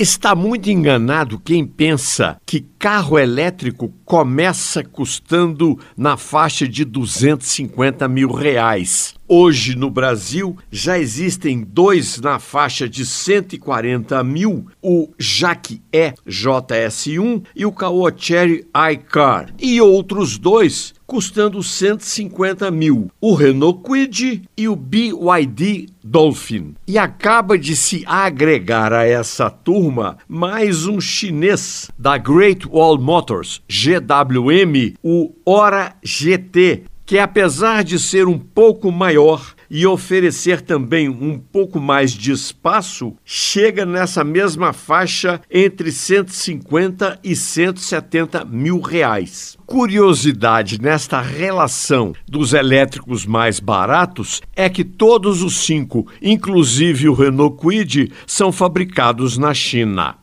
Está muito enganado quem pensa que carro elétrico começa custando na faixa de 250 mil reais. Hoje no Brasil já existem dois na faixa de 140 mil, o Jaque E JS1 e o Caoa Cherry iCar, e outros dois custando 150 mil, o Renault Kwid e o BYD Dolphin. E acaba de se agregar a essa turma mais um chinês da Great Wall Motors, GWM, o Ora GT, que apesar de ser um pouco maior e oferecer também um pouco mais de espaço, chega nessa mesma faixa entre 150 e 170 mil reais. Curiosidade nesta relação dos elétricos mais baratos é que todos os cinco, inclusive o Renault Kwid, são fabricados na China.